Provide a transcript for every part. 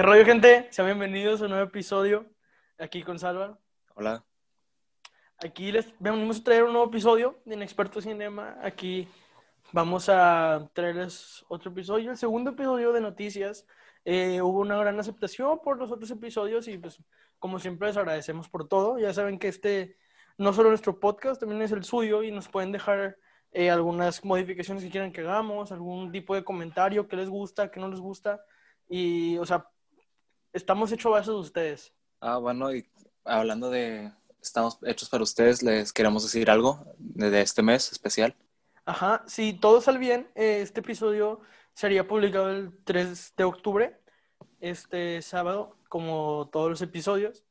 ¿Qué rollo, gente? Sean bienvenidos a un nuevo episodio aquí con Salva. Hola. Aquí les venimos a traer un nuevo episodio de Inexperto Cinema. Aquí vamos a traerles otro episodio, el segundo episodio de noticias. Eh, hubo una gran aceptación por los otros episodios y pues como siempre les agradecemos por todo. Ya saben que este no solo nuestro podcast, también es el suyo y nos pueden dejar eh, algunas modificaciones que quieran que hagamos, algún tipo de comentario que les gusta, que no les gusta. Y, o sea, estamos hechos a de ustedes. Ah, bueno, y hablando de estamos hechos para ustedes, les queremos decir algo de este mes especial. Ajá, si todo sale bien, eh, este episodio sería publicado el 3 de octubre, este sábado, como todos los episodios.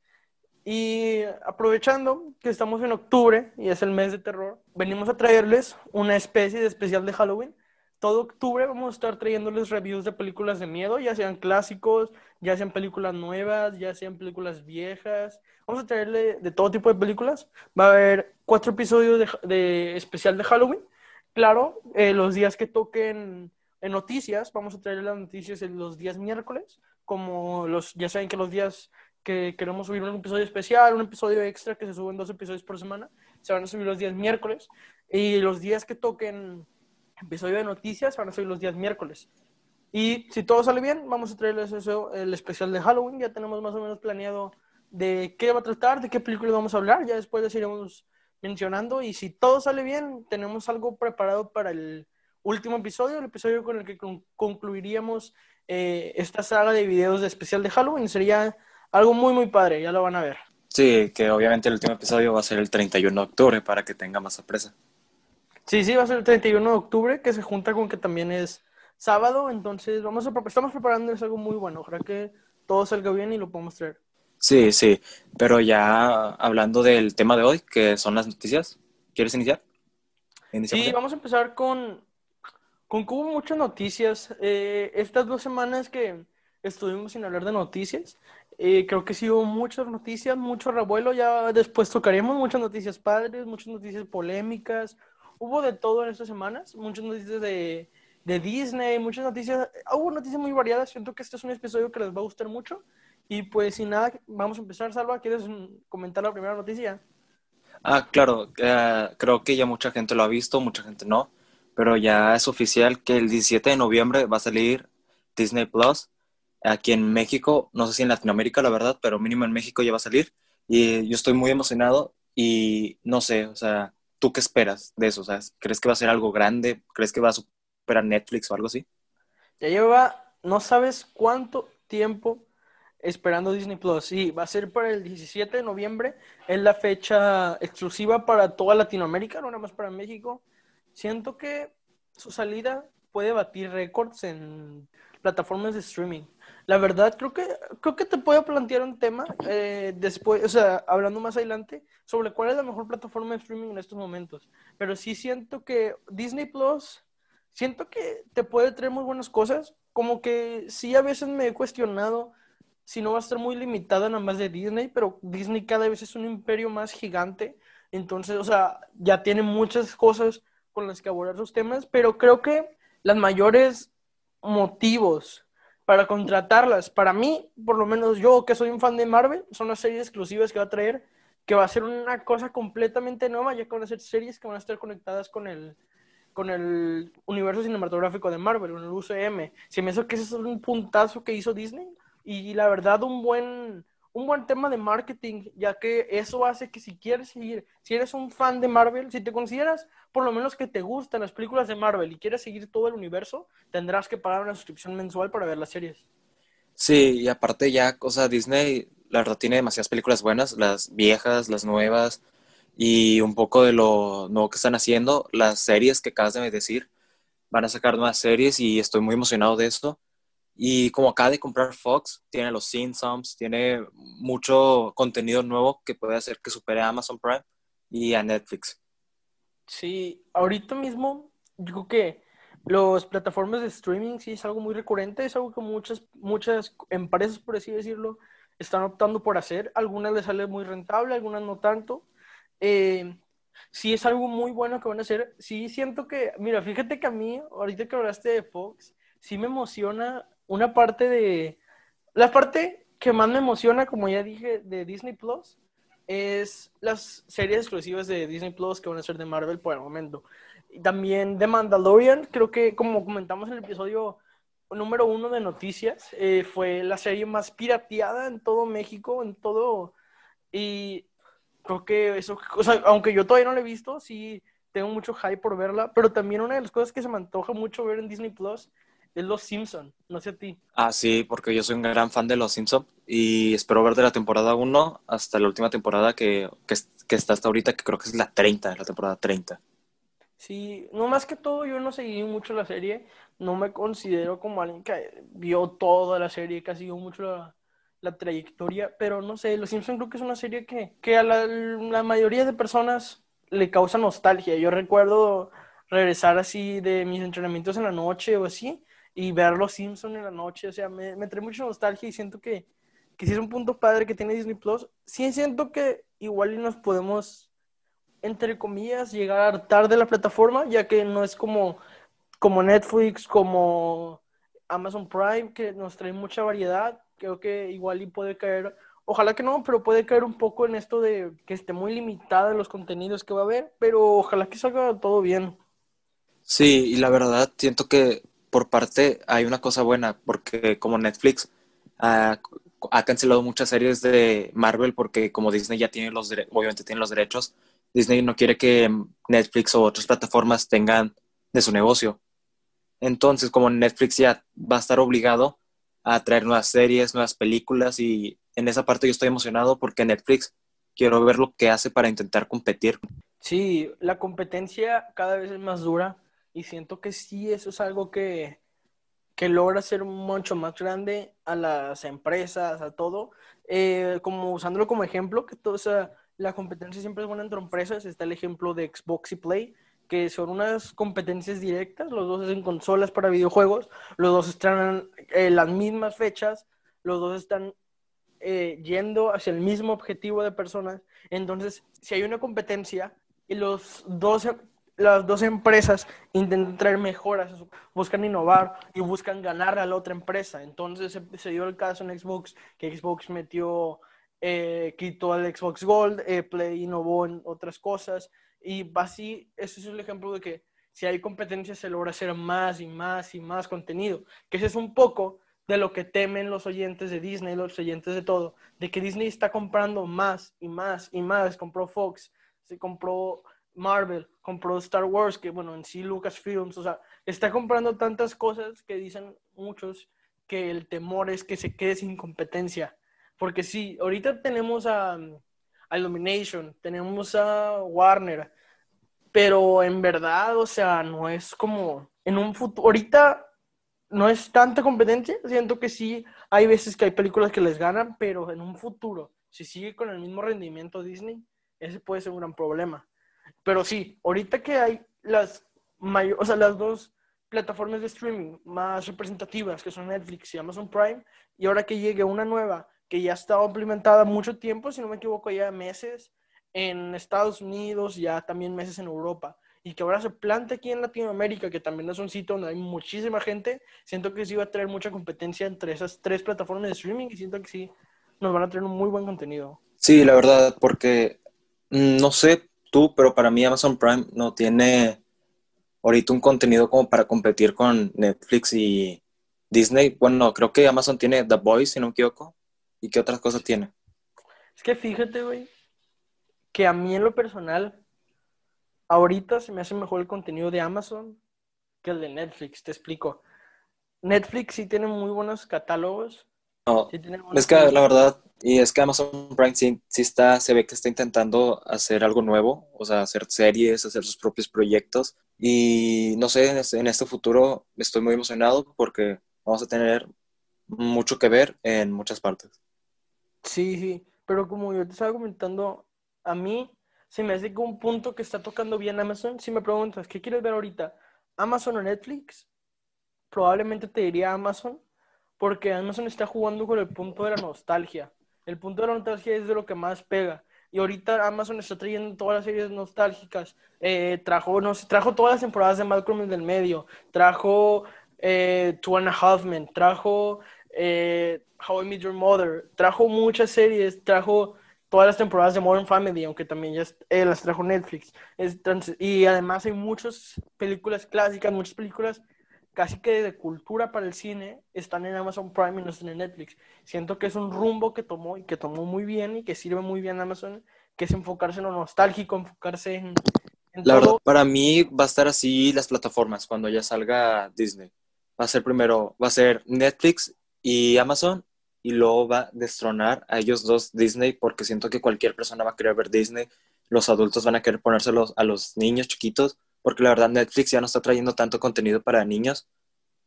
Y aprovechando que estamos en octubre y es el mes de terror, venimos a traerles una especie de especial de Halloween. Todo octubre vamos a estar trayéndoles reviews de películas de miedo, ya sean clásicos, ya sean películas nuevas, ya sean películas viejas. Vamos a traerle de todo tipo de películas. Va a haber cuatro episodios de, de especial de Halloween. Claro, eh, los días que toquen en noticias, vamos a traerle las noticias en los días miércoles, como los, ya saben que los días que queremos subir un episodio especial, un episodio extra que se suben dos episodios por semana, se van a subir los días miércoles. Y los días que toquen episodio de noticias van a los días miércoles. Y si todo sale bien, vamos a traerles el especial de Halloween. Ya tenemos más o menos planeado de qué va a tratar, de qué película vamos a hablar. Ya después les iremos mencionando. Y si todo sale bien, tenemos algo preparado para el último episodio, el episodio con el que concluiríamos eh, esta saga de videos de especial de Halloween. Sería algo muy, muy padre. Ya lo van a ver. Sí, que obviamente el último episodio va a ser el 31 de octubre para que tenga más sorpresa. Sí, sí, va a ser el 31 de octubre, que se junta con que también es sábado, entonces vamos a, estamos preparándoles algo muy bueno. Ojalá que todo salga bien y lo podamos traer. Sí, sí, pero ya hablando del tema de hoy, que son las noticias, ¿quieres iniciar? Sí, vamos a empezar con, con que hubo muchas noticias. Eh, estas dos semanas que estuvimos sin hablar de noticias, eh, creo que sí hubo muchas noticias, mucho revuelo. Ya después tocaremos muchas noticias padres, muchas noticias polémicas. Hubo de todo en estas semanas, muchas noticias de, de Disney, muchas noticias. Hubo noticias muy variadas. Siento que este es un episodio que les va a gustar mucho. Y pues sin nada, vamos a empezar. Salva, ¿quieres comentar la primera noticia? Ah, claro. Eh, creo que ya mucha gente lo ha visto, mucha gente no. Pero ya es oficial que el 17 de noviembre va a salir Disney Plus. Aquí en México, no sé si en Latinoamérica, la verdad, pero mínimo en México ya va a salir. Y yo estoy muy emocionado y no sé, o sea, ¿tú qué esperas de eso? Sea, ¿crees que va a ser algo grande? ¿Crees que va a superar Netflix o algo así? Ya lleva, no sabes cuánto tiempo esperando Disney Plus. Sí, va a ser para el 17 de noviembre. Es la fecha exclusiva para toda Latinoamérica, no nada más para México. Siento que su salida puede batir récords en plataformas de streaming. La verdad, creo que, creo que te puedo plantear un tema eh, después, o sea, hablando más adelante, sobre cuál es la mejor plataforma de streaming en estos momentos. Pero sí siento que Disney Plus, siento que te puede traer muy buenas cosas. Como que sí, a veces me he cuestionado si no va a estar muy limitada nada más de Disney, pero Disney cada vez es un imperio más gigante, entonces, o sea, ya tiene muchas cosas con las que abordar sus temas, pero creo que las mayores motivos para contratarlas, para mí, por lo menos yo que soy un fan de Marvel, son las series exclusivas que va a traer, que va a ser una cosa completamente nueva, ya que van a ser series que van a estar conectadas con el, con el universo cinematográfico de Marvel, con el UCM. Si me hizo que ese es un puntazo que hizo Disney, y la verdad un buen, un buen tema de marketing, ya que eso hace que si quieres seguir, si eres un fan de Marvel, si te consideras por lo menos que te gustan las películas de Marvel y quieres seguir todo el universo, tendrás que pagar una suscripción mensual para ver las series. Sí, y aparte ya, o sea, Disney, la verdad, tiene demasiadas películas buenas, las viejas, las nuevas, y un poco de lo nuevo que están haciendo, las series que acabas de decir, van a sacar nuevas series y estoy muy emocionado de esto. Y como acaba de comprar Fox, tiene los Simpsons, tiene mucho contenido nuevo que puede hacer que supere a Amazon Prime y a Netflix. Sí, ahorita mismo yo creo que las plataformas de streaming sí es algo muy recurrente, es algo que muchas, muchas empresas, por así decirlo, están optando por hacer. Algunas les sale muy rentable, algunas no tanto. Eh, sí es algo muy bueno que van a hacer. Sí siento que, mira, fíjate que a mí, ahorita que hablaste de Fox, sí me emociona una parte de la parte que más me emociona, como ya dije, de Disney Plus, es las series exclusivas de Disney Plus que van a ser de Marvel por el momento. Y también de Mandalorian, creo que como comentamos en el episodio número uno de noticias, eh, fue la serie más pirateada en todo México, en todo... Y creo que eso, o aunque yo todavía no la he visto, sí tengo mucho hype por verla, pero también una de las cosas que se me antoja mucho ver en Disney Plus es Los Simpson, no sé a ti. Ah, sí, porque yo soy un gran fan de Los Simpson y espero ver de la temporada 1 hasta la última temporada que, que, que, está hasta ahorita, que creo que es la 30, la temporada 30. Sí, no más que todo, yo no seguí mucho la serie, no me considero como alguien que vio toda la serie, que ha seguido mucho la, la trayectoria, pero no sé, Los Simpson creo que es una serie que, que a la, la mayoría de personas le causa nostalgia. Yo recuerdo regresar así de mis entrenamientos en la noche o así y ver Los Simpsons en la noche, o sea, me, me trae mucha nostalgia y siento que, que es un punto padre que tiene Disney Plus, sí siento que igual nos podemos, entre comillas, llegar tarde a la plataforma, ya que no es como, como Netflix, como Amazon Prime, que nos trae mucha variedad, creo que igual y puede caer Ojalá que no, pero puede caer un poco en esto de que esté muy limitada en los contenidos que va a haber, pero ojalá que salga todo bien. Sí, y la verdad siento que por parte hay una cosa buena, porque como Netflix ha, cancelado muchas series de Marvel, porque como Disney ya tiene los obviamente tiene los derechos, Disney no quiere que Netflix o otras plataformas tengan de su negocio. Entonces, como Netflix ya va a estar obligado a traer nuevas series, nuevas películas y en esa parte yo estoy emocionado porque Netflix quiero ver lo que hace para intentar competir. Sí, la competencia cada vez es más dura y siento que sí, eso es algo que, que logra ser mucho más grande a las empresas, a todo. Eh, como usándolo como ejemplo, que esa, la competencia siempre es buena entre empresas. Está el ejemplo de Xbox y Play, que son unas competencias directas. Los dos hacen consolas para videojuegos, los dos están en las mismas fechas, los dos están eh, yendo hacia el mismo objetivo de personas. Entonces, si hay una competencia y los dos, las dos empresas intentan traer mejoras, buscan innovar y buscan ganar a la otra empresa. Entonces, se, dio el caso en Xbox, que Xbox metió, eh, quitó el Xbox Gold, eh, Play innovó en otras cosas. Y así, ese es el ejemplo de que si hay competencia se logra hacer más y más y más contenido. Que ese es un poco de lo que temen los oyentes de Disney, los oyentes de todo, de que Disney está comprando más y más y más. Compró Fox, se compró Marvel, compró Star Wars, que bueno, en sí Lucasfilms, o sea, está comprando tantas cosas que dicen muchos que el temor es que se quede sin competencia. Porque sí, ahorita tenemos a, a Illumination, tenemos a Warner, pero en verdad, o sea, no es como en un futuro. Ahorita no es tanta competencia. Siento que sí, hay veces que hay películas que les ganan, pero en un futuro, si sigue con el mismo rendimiento Disney, ese puede ser un gran problema. Pero sí, ahorita que hay las, o sea, las dos plataformas de streaming más representativas, que son Netflix y Amazon Prime, y ahora que llegue una nueva que ya estado implementada mucho tiempo, si no me equivoco, ya meses en Estados Unidos, ya también meses en Europa y que ahora se plante aquí en Latinoamérica, que también es un sitio donde hay muchísima gente, siento que sí va a traer mucha competencia entre esas tres plataformas de streaming y siento que sí nos van a traer un muy buen contenido. Sí, la verdad, porque mm, no sé tú, pero para mí Amazon Prime no tiene ahorita un contenido como para competir con Netflix y Disney. Bueno, creo que Amazon tiene The Boys, si no me equivoco. ¿Y qué otras cosas tiene? Es que fíjate, güey, que a mí en lo personal ahorita se me hace mejor el contenido de Amazon que el de Netflix, te explico. Netflix sí tiene muy buenos catálogos. No, es que la verdad, y es que Amazon Prime sí, está, se ve que está intentando hacer algo nuevo, o sea, hacer series, hacer sus propios proyectos. Y no sé, en este, en este futuro estoy muy emocionado porque vamos a tener mucho que ver en muchas partes. Sí, sí, pero como yo te estaba comentando, a mí se me hace que un punto que está tocando bien Amazon, si me preguntas, ¿qué quieres ver ahorita? ¿Amazon o Netflix? Probablemente te diría Amazon, porque Amazon está jugando con el punto de la nostalgia. El punto de la nostalgia es de lo que más pega. Y ahorita Amazon está trayendo todas las series nostálgicas. Eh, trajo, no trajo todas las temporadas de Malcolm en el medio. Trajo eh, Two and a Half. Trajo eh, How I Met Your Mother, trajo muchas series, trajo todas las temporadas de Modern Family, aunque también ya eh, las trajo Netflix. y además hay muchas películas clásicas, muchas películas casi que de cultura para el cine están en Amazon Prime y no están en Netflix. Siento que es un rumbo que tomó y que tomó muy bien y que sirve muy bien Amazon, que es enfocarse en lo nostálgico, enfocarse en... La verdad, para mí va a estar así las plataformas cuando ya salga Disney. Va a ser primero, va a ser Netflix y Amazon y luego va a destronar a ellos dos Disney porque siento que cualquier persona va a querer ver Disney. Los adultos van a querer ponérselos a los niños chiquitos porque la verdad Netflix ya no está trayendo tanto contenido para niños.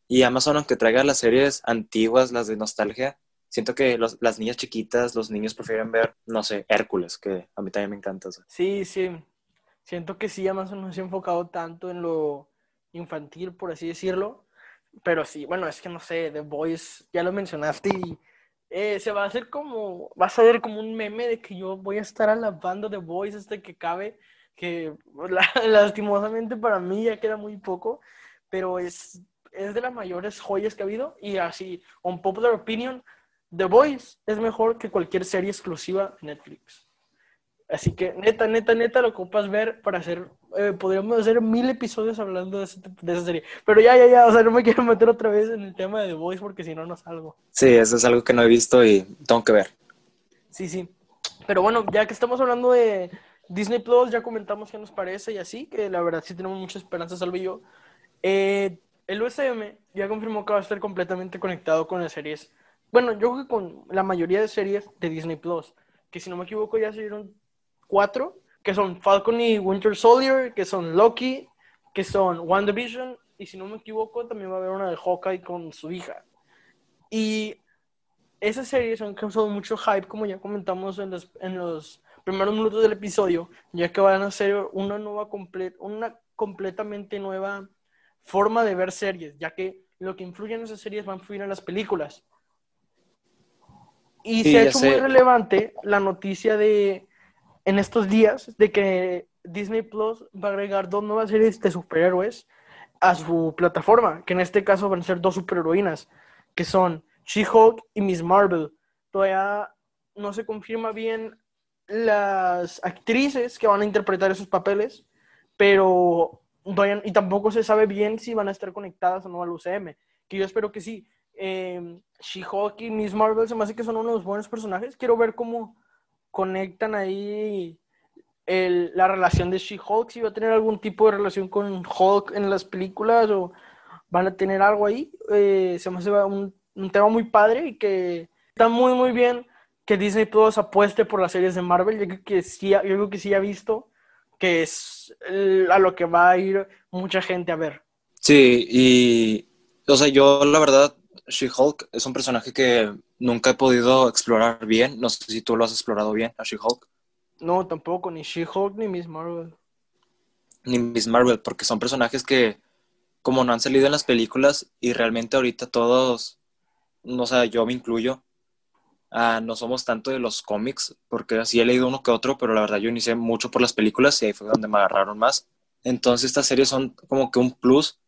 Y Amazon, aunque traiga las series antiguas, las de nostalgia, siento que las niñas chiquitas, los niños prefieren ver, no sé, Hércules, que a mí también me encanta. Sí, sí. Siento que sí, Amazon no se ha enfocado tanto en lo infantil, por así decirlo. Pero sí, bueno, es que no sé, The Boys, ya lo mencionaste y eh, se va a hacer como, vas a ver como un meme de que yo voy a estar alabando The Boys hasta que cabe que lastimosamente para mí ya queda muy poco, pero es, es de las mayores joyas que ha habido y así, on popular opinion, The Voice es mejor que cualquier serie exclusiva de Netflix. Así que neta, neta, neta, lo ocupas ver para hacer, eh, podríamos hacer mil episodios hablando de, de, esa serie. Pero ya, ya, ya, o sea, no me quiero meter otra vez en el tema de The Voice porque si no, no salgo. Sí, eso es algo que no he visto y tengo que ver. Sí, sí. Pero bueno, ya que estamos hablando de, Disney Plus, ya comentamos qué nos parece y así, que la verdad sí tenemos mucha esperanza, Salve y yo. Eh, el USM ya confirmó que va a estar completamente conectado con las series. Bueno, yo creo que con la mayoría de series de Disney Plus, que si no me equivoco ya salieron cuatro, que son Falcon y Winter Soldier, que son Loki, que son WandaVision, y si no me equivoco también va a haber una de Hawkeye con su hija. Y esas series han causado mucho hype, como ya comentamos en los, en los primeros minutos del episodio, ya que van a ser una nueva una completamente nueva forma de ver series, ya que lo que influye en esas series va a influir en las películas. Y se ha hecho muy relevante la noticia de en estos días de que Disney Plus va a agregar dos nuevas series de superhéroes a su plataforma, que en este caso van a ser dos superheroínas, que son She-Hulk y Miss Marvel. Todavía no se confirma bien las actrices que van a interpretar esos papeles, pero y tampoco se sabe bien si van a estar conectadas o no al UCM, que yo espero que sí. Eh, She-Hulk y Miss Marvel se me hace que son unos buenos personajes. Quiero ver cómo conectan ahí la relación de She-Hulk, si va a tener algún tipo de relación con Hulk en las películas o van a tener algo ahí. Eh, se me hace un, un tema muy padre y que está muy, muy bien que Disney Plus apueste por las series de Marvel. Yo creo que sí, yo creo que sí ha visto que es a lo que va a ir mucha gente a ver. Sí, y o sea, yo la verdad, She-Hulk es un personaje que nunca he podido explorar bien. No sé si tú lo has explorado bien, a She-Hulk. No, tampoco, ni She-Hulk ni Miss Marvel. Ni Miss Marvel, porque son personajes que, como no han salido en las películas, y realmente ahorita todos, no sé, yo me incluyo, Ah, no somos tanto de los cómics, porque así he leído uno que otro, pero la verdad yo inicié mucho por las películas y ahí fue donde me agarraron más. Entonces estas series son como que un plus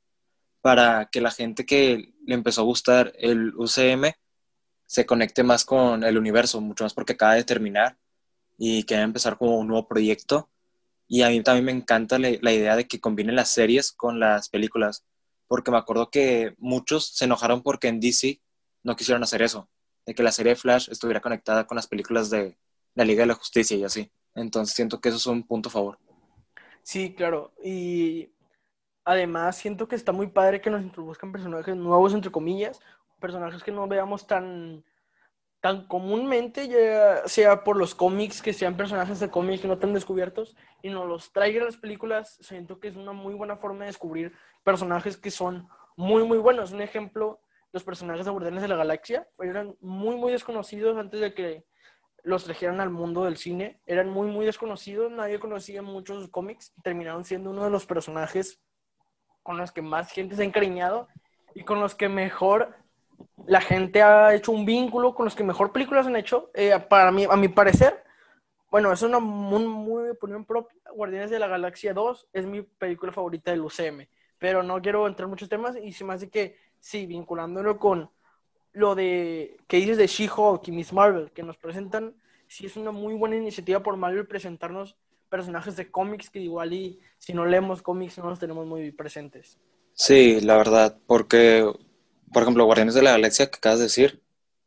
para que la gente que le empezó a gustar el UCM se conecte más con el universo, mucho más porque acaba de terminar y quiere empezar como un nuevo proyecto. Y a mí también me encanta la, la idea de que combinen las series con las películas, porque me acuerdo que muchos se enojaron porque en DC no quisieron hacer eso de que la serie Flash estuviera conectada con las películas de la Liga de la Justicia y así. Entonces siento que eso es un punto a favor. Sí, claro. Y además siento que está muy padre que nos introduzcan personajes nuevos, entre comillas, personajes que no veamos tan, tan comúnmente, ya sea por los cómics, que sean personajes de cómics no tan descubiertos, y nos los traigan las películas. Siento que es una muy buena forma de descubrir personajes que son muy, muy buenos. Un ejemplo los personajes de Guardianes de la Galaxia eran muy, muy desconocidos antes de que los trajeran al mundo del cine. Eran muy, muy desconocidos, nadie conocía muchos cómics terminaron siendo uno de los personajes con los que más gente se ha encariñado y con los que mejor la gente ha hecho un vínculo, con los que mejor películas han hecho. Eh, para mí, a mi parecer, bueno, es una muy, muy opinión propia. Guardianes de la Galaxia 2 es mi película favorita del UCM, pero no quiero entrar en muchos temas y se me hace que sí, vinculándolo con lo de que dices de She-Hulk y Miss Marvel, que nos presentan, sí es una muy buena iniciativa por Marvel presentarnos personajes de cómics que igual y si no leemos cómics no los tenemos muy presentes. Sí, la verdad, porque, por ejemplo, Guardianes de la Galaxia que acabas de decir,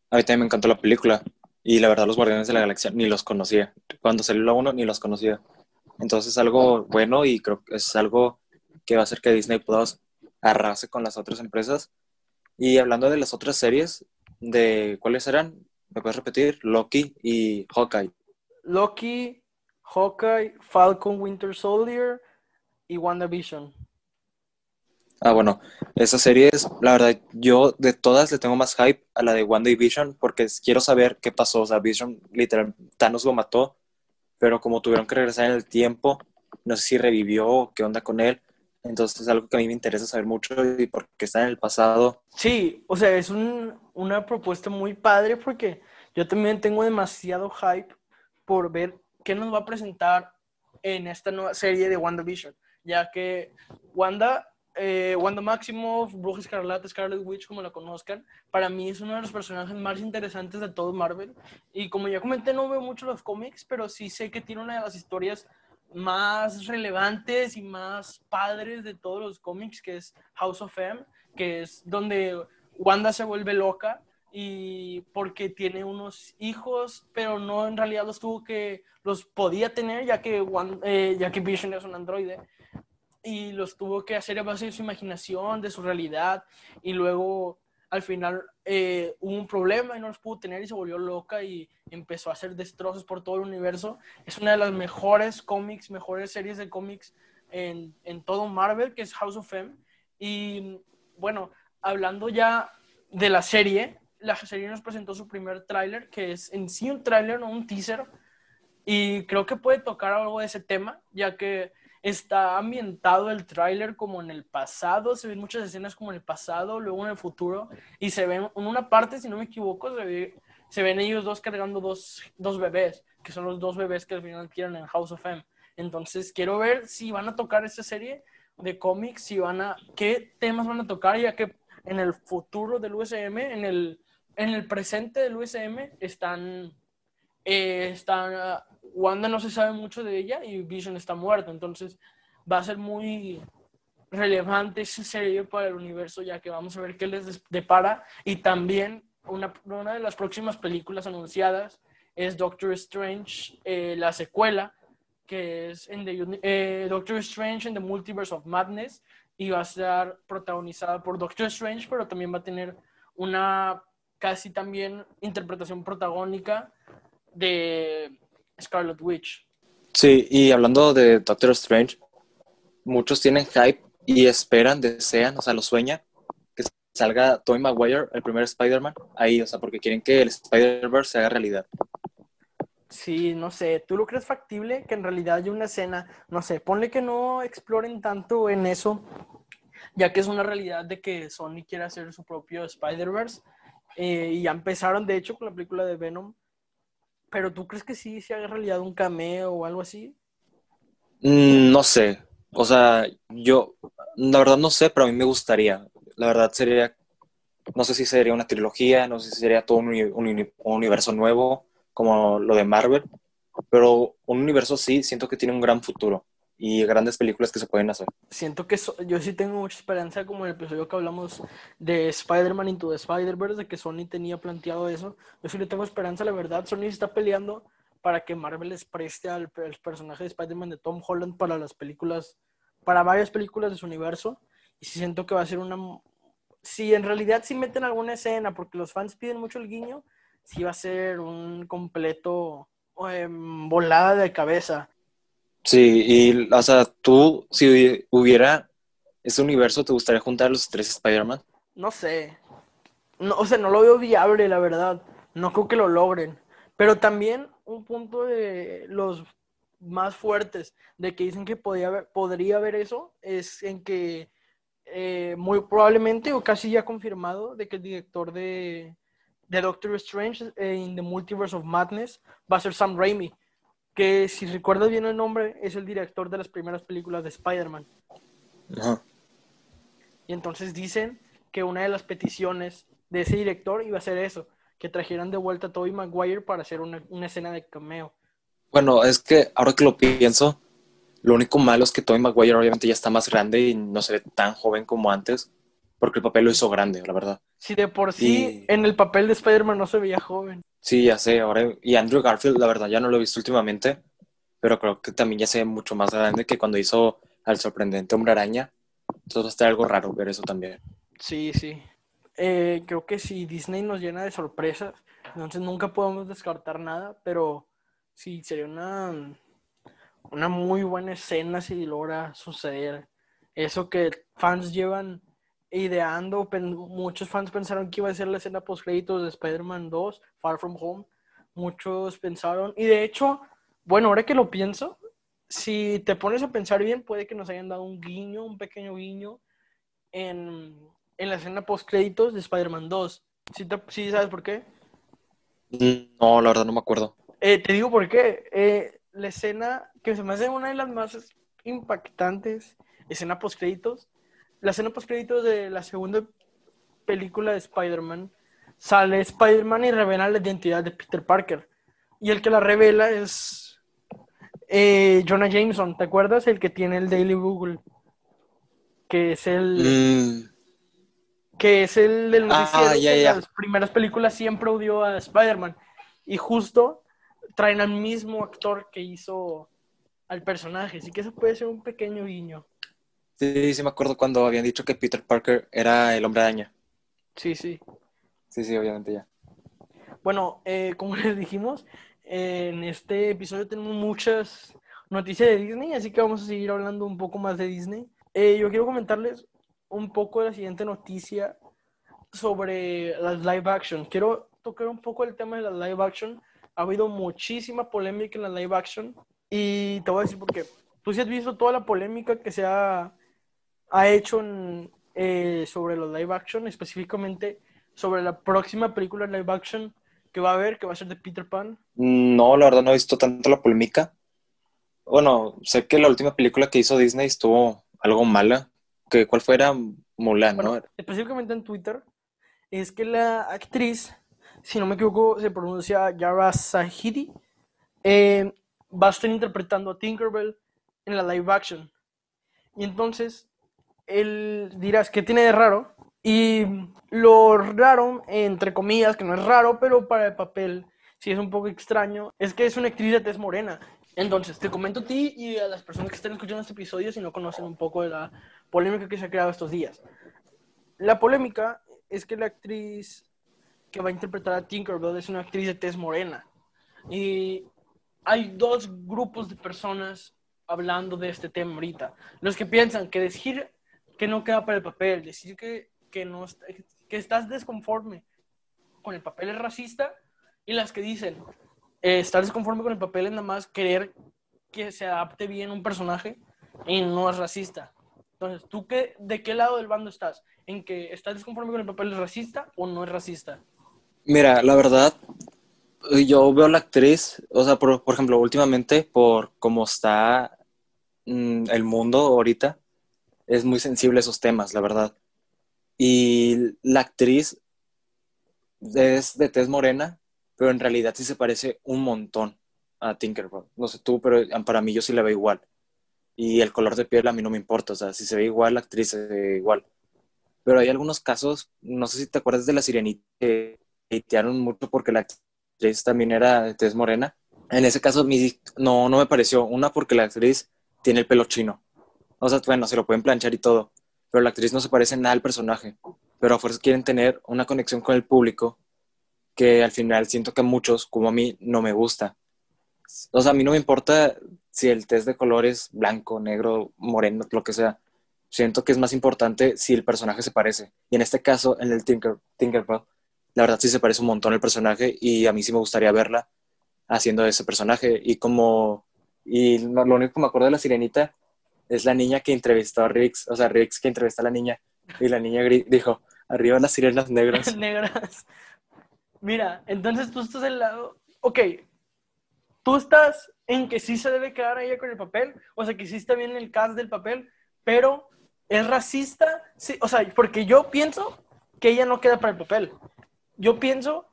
a mí también me encantó la película y la verdad los Guardianes de la Galaxia ni los conocía. Cuando salió la 1 ni los conocía. Entonces es algo bueno y creo que es algo que va a hacer que Disney Plus arrase con las otras empresas. Y hablando de las otras series, de ¿cuáles eran? ¿Me puedes repetir? Loki y Hawkeye. Loki, Hawkeye, Falcon Winter Soldier y WandaVision. Ah, bueno, esas series, la verdad, yo de todas le tengo más hype a la de WandaVision porque quiero saber qué pasó. O sea, Vision, literal, Thanos lo mató, pero como tuvieron que regresar en el tiempo, no sé si revivió o qué onda con él. Entonces es algo que a mí me interesa saber mucho y porque está en el pasado. Sí, o sea, es una propuesta muy padre porque yo también tengo demasiado hype por ver qué nos va a presentar en esta nueva serie de WandaVision, ya que Wanda, eh, Wanda Maximoff, Bruja Escarlata, Scarlet Witch, como la conozcan, para mí es uno de los personajes más interesantes de todo Marvel. Y como ya comenté, no veo mucho los cómics, pero sí sé que tiene una de las historias más relevantes y más padres de todos los cómics, que es House of M, que es donde Wanda se vuelve loca y porque tiene unos hijos, pero no en realidad los tuvo que, los podía tener ya que, eh, ya que Vision es un androide y los tuvo que hacer a base de su imaginación, de su realidad y luego al final eh, hubo un problema y no los pudo tener y se volvió loca y empezó a hacer destrozos por todo el universo. Es una de las mejores cómics, mejores series de cómics en, en todo Marvel, que es House of M. Y bueno, hablando ya de la serie, la serie nos presentó su primer tráiler, que es en sí un tráiler, no un teaser. Y creo que puede tocar algo de ese tema, ya que está ambientado el tráiler como en el pasado, se ven muchas escenas como en el pasado, luego en el futuro, y se ven en una parte, si no me equivoco, se, ven ellos dos cargando dos, dos, bebés, que son los dos bebés que al final quieren en House of M. Entonces quiero ver si van a tocar esta serie de cómics, si van a, qué temas van a tocar, ya que en el futuro del USM, en el, en el presente del USM, están, eh, están Wanda no se sabe mucho de ella y Vision está muerto, entonces va a ser muy relevante ese serie para el universo, ya que vamos a ver qué les depara. Y también una, una de las próximas películas anunciadas es Doctor Strange, eh, la secuela, que es en eh, Doctor Strange en the Multiverse of Madness, y va a ser protagonizada por Doctor Strange, pero también va a tener una casi también interpretación protagónica de Scarlet Witch. Sí, y hablando de Doctor Strange, muchos tienen hype y esperan, desean, o sea, lo sueñan, que salga Tobey Maguire, el primer Spider-Man, ahí, o sea, porque quieren que el Spider-Verse se haga realidad. Sí, no sé, ¿tú lo crees factible que en realidad haya una escena? No sé, ponle que no exploren tanto en eso, ya que es una realidad de que Sony quiere hacer su propio Spider-Verse. Eh, y ya empezaron, de hecho, con la película de Venom, pero ¿tú crees que sí se haga realidad un cameo o algo así? Mm, no sé. O sea, yo, la verdad no sé, pero a mí me gustaría. La verdad sería, no sé si sería una trilogía, no sé si sería todo un, un universo nuevo, como lo de Marvel, pero un universo sí, siento que tiene un gran futuro y grandes películas que se pueden hacer. Siento que yo sí tengo mucha esperanza, como en el episodio que hablamos de Spider-Man Into the Spider-Verse, de que Sony tenía planteado eso. Yo sí le tengo esperanza, la verdad. Sony está peleando para que Marvel les preste al, personaje de Spider-Man de Tom Holland para las películas, para varias películas de su universo. Y sí siento que va a ser una. Si en realidad sí meten alguna escena, porque los fans piden mucho el guiño, sí va a ser un completo em, volada de cabeza Sí, y, o sea, tú, si hubiera ese universo, ¿te gustaría juntar a los tres Spider-Man? No sé. No, o sea, no lo veo viable, la verdad. No creo que lo logren. Pero también un punto de los más fuertes de que dicen que podría haber, podría haber eso es en que eh, muy probablemente o casi ya confirmado de que el director de, de Doctor Strange en The Multiverse of Madness va a ser Sam Raimi que si recuerdas bien el nombre, es el director de las primeras películas de Spider-Man. Y entonces dicen que una de las peticiones de ese director iba a ser eso, que trajeran de vuelta a Tobey Maguire para hacer una, una escena de cameo. Bueno, es que ahora que lo pienso, lo único malo es que Tobey Maguire obviamente ya está más grande y no se ve tan joven como antes, porque el papel lo hizo grande, la verdad. Si de por sí en el papel de Spider-Man no se veía joven. Sí, ya sé, ahora y Andrew Garfield, la verdad ya no lo he visto últimamente, pero creo que también ya se ve mucho más grande que cuando hizo al sorprendente Hombre Araña. Entonces va a estar algo raro ver eso también. Sí, sí. Eh, creo que si Disney nos llena de sorpresas, entonces nunca podemos descartar nada, pero sí, sería una, una muy buena escena si logra suceder. Eso que fans llevan ideando, muchos fans pensaron que iba a ser la escena post créditos de Spider-Man 2, Far From Home. Muchos pensaron, y de hecho, bueno, ahora que lo pienso, si te pones a pensar bien, puede que nos hayan dado un guiño, un pequeño guiño en, la escena post créditos de Spider-Man 2. ¿Sí, sabes por qué? No, la verdad no me acuerdo. Eh, te digo por qué. Eh, la escena que se me hace una de las más impactantes, escena post créditos, la escena post créditos de la segunda película de Spider-Man, sale Spider-Man y revela la identidad de Peter Parker. Y el que la revela es eh, Jonah Jameson, ¿te acuerdas? El que tiene el Daily Google. Que es el. Mm. Que es el del ah, noticiero que las primeras películas siempre odió a Spider-Man. Y justo traen al mismo actor que hizo al personaje. Así que eso puede ser un pequeño guiño. Sí, sí me acuerdo cuando habían dicho que Peter Parker era el hombre araña. Sí, sí. Sí, sí, obviamente ya. Bueno, eh, como les dijimos, en este episodio tenemos muchas noticias de Disney, así que vamos a seguir hablando un poco más de Disney. Eh, yo quiero comentarles un poco de la siguiente noticia sobre las live action. Quiero tocar un poco el tema de las live action. Ha habido muchísima polémica en la live action y te voy a decir por qué. Tú sí has visto toda la polémica que se ha, ha hecho eh, sobre los live action, específicamente sobre la próxima película live action que va a haber, que va a ser de Peter Pan? No, la verdad no he visto tanto la polémica. Bueno, sé que la última película que hizo Disney estuvo algo mala. Que, ¿Cuál fuera? Mulan, ¿no? Específicamente en Twitter, es que la actriz, si no me equivoco, se pronuncia Yara Sahidi, eh, va a estar interpretando a Tinkerbell en la live action. Y entonces, él dirás, ¿qué tiene de raro? Y lo raro, entre comillas, que no es raro, pero para el papel sí es un poco extraño, es que es una actriz de tez morena. Entonces, te comento a ti y a las personas que estén escuchando este episodio si no conocen un poco de la polémica que se ha creado estos días. La polémica es que la actriz que va a interpretar a Tinkerbell es una actriz de tez morena. Y hay dos grupos de personas hablando de este tema ahorita. Los que piensan que decir que no queda para el papel, decir que que, no, estás desconforme con el papel es racista y las que dicen eh, estar desconforme con el papel es nada más querer que se adapte bien un personaje y no es racista. Entonces, ¿tú qué, de qué lado del bando estás? ¿En que estás desconforme con el papel es racista o no es racista? Mira, la verdad, yo veo a la actriz, o sea, por, por ejemplo, últimamente, por cómo está mm, el mundo ahorita, es muy sensible a esos temas, la verdad. Y la actriz es de tez morena, pero en realidad sí se parece un montón a Tinkerbell. No sé tú, pero para mí yo sí la veo igual. Y el color de piel a mí no me importa. O sea, si se ve igual, la actriz se ve igual. Pero hay algunos casos, no sé si te acuerdas de la sirenita, que hatearon mucho porque la actriz también era de tez morena. En ese caso, no, no me pareció. Una, porque la actriz tiene el pelo chino. O sea, bueno, se lo pueden planchar y todo pero la actriz no se parece nada al personaje. Pero a fuerza quieren tener una conexión con el público que al final siento que a muchos, como a mí, no me gusta. O sea, a mí no me importa si el test de color es blanco, negro, moreno, lo que sea. Siento que es más importante si el personaje se parece. Y en este caso, en el Tinker, Tinkerbell, la verdad sí se parece un montón el personaje y a mí sí me gustaría verla haciendo ese personaje. Y como, y lo único que me acuerdo de la sirenita es la niña que entrevistó a Rix, o sea, Rix que entrevistó a la niña, y la niña dijo, arriba las sirenas negras. negras. Mira, entonces tú estás del lado, ok, tú estás en que sí se debe quedar ella con el papel, o sea, que sí está bien el cast del papel, pero es racista, sí, o sea, porque yo pienso que ella no queda para el papel. Yo pienso,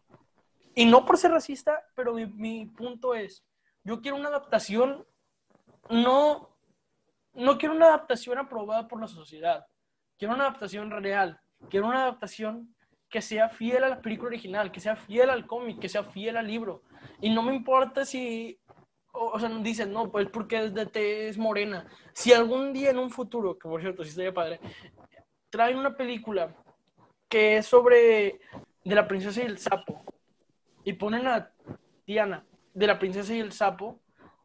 y no por ser racista, pero mi punto es, yo quiero una adaptación, no, no quiero una adaptación aprobada por la sociedad, quiero una adaptación real, quiero una adaptación que sea fiel a la película original, que sea fiel al cómic, que sea fiel al libro. Y no me importa si, o, sea, dicen, no, pues porque es de tez morena. Si algún día en un futuro, que por cierto, si estaría padre, traen una película que es sobre de la princesa y el sapo y ponen a Tiana de la princesa y el sapo,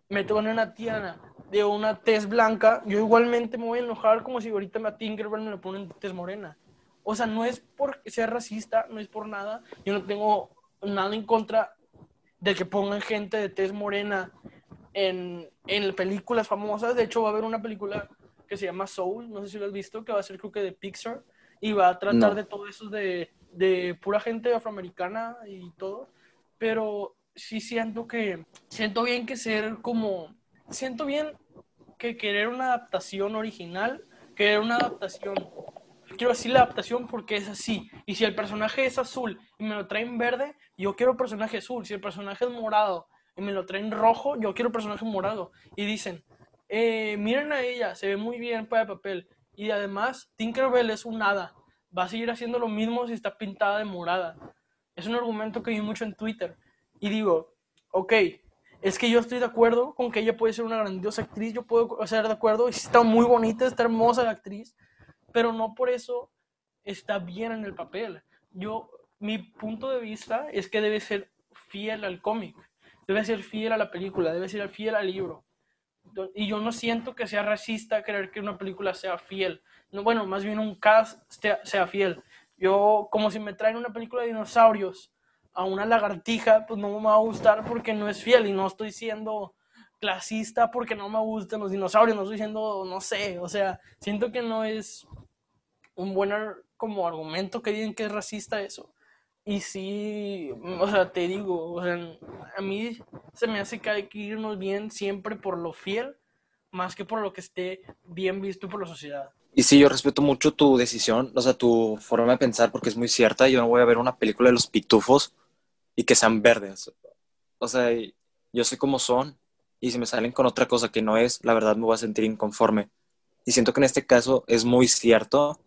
me ponen a Tiana de una tez blanca, yo igualmente me voy a enojar como si ahorita a Tinkerbell me lo ponen tez morena. O sea, no es porque sea racista, no es por nada. Yo no tengo nada en contra de que pongan gente de tez morena en, en películas famosas. De hecho, va a haber una película que se llama Soul, no sé si lo has visto, que va a ser creo que de Pixar, y va a tratar No. de todo eso de, de pura gente afroamericana y todo. Pero sí siento que, siento bien que ser como, siento bien que querer una adaptación original, querer una adaptación quiero decir la adaptación porque es así. Y si el personaje es azul y me lo traen verde, yo quiero personaje azul. Si el personaje es morado y me lo traen rojo, yo quiero personaje morado. Y dicen, eh, miren a ella, se ve muy bien para el papel. Y además, Tinkerbell es un hada. Va a seguir haciendo lo mismo si está pintada de morada. Es un argumento que vi mucho en Twitter. Y digo, ok, es que yo estoy de acuerdo con que ella puede ser una grandiosa actriz. Yo puedo estar de acuerdo. Está muy bonita, está hermosa la actriz pero no por eso está bien en el papel. Yo, mi punto de vista es que debe ser fiel al cómic, debe ser fiel a la película, debe ser fiel al libro. Y yo no siento que sea racista creer que una película sea fiel. No, bueno, más bien un cast sea, sea fiel. Yo, como si me traen una película de dinosaurios a una lagartija, pues no me va a gustar porque no es fiel y no estoy siendo clasista porque no me gustan los dinosaurios, no estoy diciendo, no sé, o sea, siento que no es un buen como argumento que digan que es racista eso. Y sí, o sea, te digo, o sea, a mí se me hace que hay que irnos bien siempre por lo fiel, más que por lo que esté bien visto por la sociedad. Y sí, yo respeto mucho tu decisión, o sea, tu forma de pensar, porque es muy cierta. Yo no voy a ver una película de los pitufos y que sean verdes. O sea, yo sé cómo son y si me salen con otra cosa que no es, la verdad me voy a sentir inconforme. Y siento que en este caso es muy cierto,